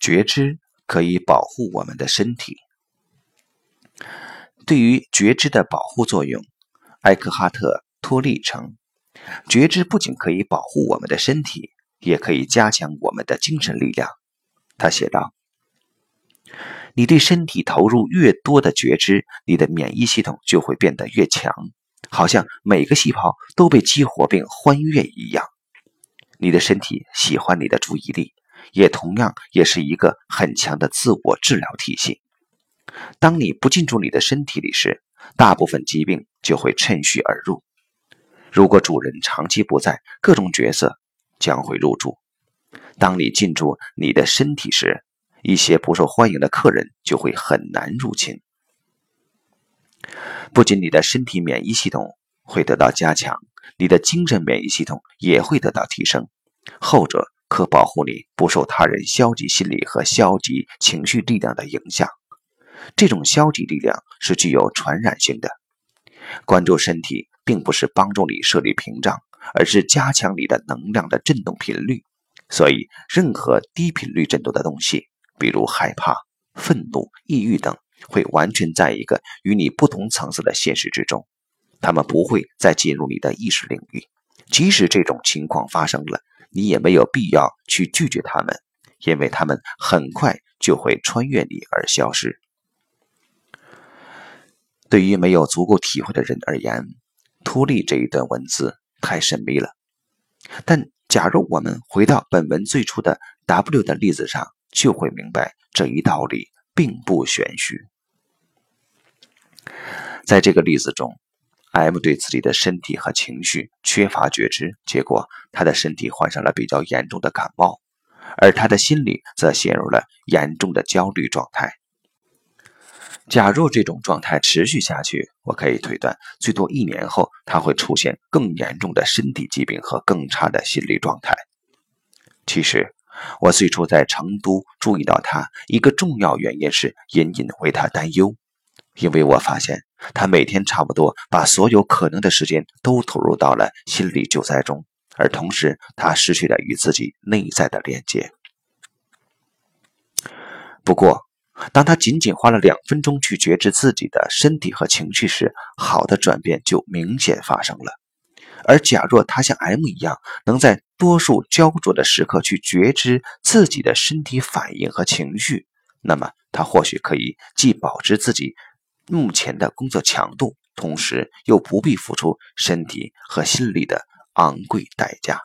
觉知可以保护我们的身体。对于觉知的保护作用，埃克哈特·托利称，觉知不仅可以保护我们的身体，也可以加强我们的精神力量。他写道：“你对身体投入越多的觉知，你的免疫系统就会变得越强，好像每个细胞都被激活并欢悦一样。你的身体喜欢你的注意力。”也同样也是一个很强的自我治疗体系。当你不进入你的身体里时，大部分疾病就会趁虚而入。如果主人长期不在，各种角色将会入住。当你进入你的身体时，一些不受欢迎的客人就会很难入侵。不仅你的身体免疫系统会得到加强，你的精神免疫系统也会得到提升。后者。可保护你不受他人消极心理和消极情绪力量的影响。这种消极力量是具有传染性的。关注身体，并不是帮助你设立屏障，而是加强你的能量的振动频率。所以，任何低频率振动的东西，比如害怕、愤怒、抑郁等，会完全在一个与你不同层次的现实之中。他们不会再进入你的意识领域。即使这种情况发生了。你也没有必要去拒绝他们，因为他们很快就会穿越你而消失。对于没有足够体会的人而言，托利这一段文字太神秘了。但假如我们回到本文最初的 W 的例子上，就会明白这一道理并不玄虚。在这个例子中。M 对自己的身体和情绪缺乏觉知，结果他的身体患上了比较严重的感冒，而他的心理则陷入了严重的焦虑状态。假若这种状态持续下去，我可以推断，最多一年后他会出现更严重的身体疾病和更差的心理状态。其实，我最初在成都注意到他一个重要原因是隐隐为他担忧。因为我发现他每天差不多把所有可能的时间都投入到了心理救灾中，而同时他失去了与自己内在的连接。不过，当他仅仅花了两分钟去觉知自己的身体和情绪时，好的转变就明显发生了。而假若他像 M 一样，能在多数焦灼的时刻去觉知自己的身体反应和情绪，那么他或许可以既保持自己。目前的工作强度，同时又不必付出身体和心理的昂贵代价。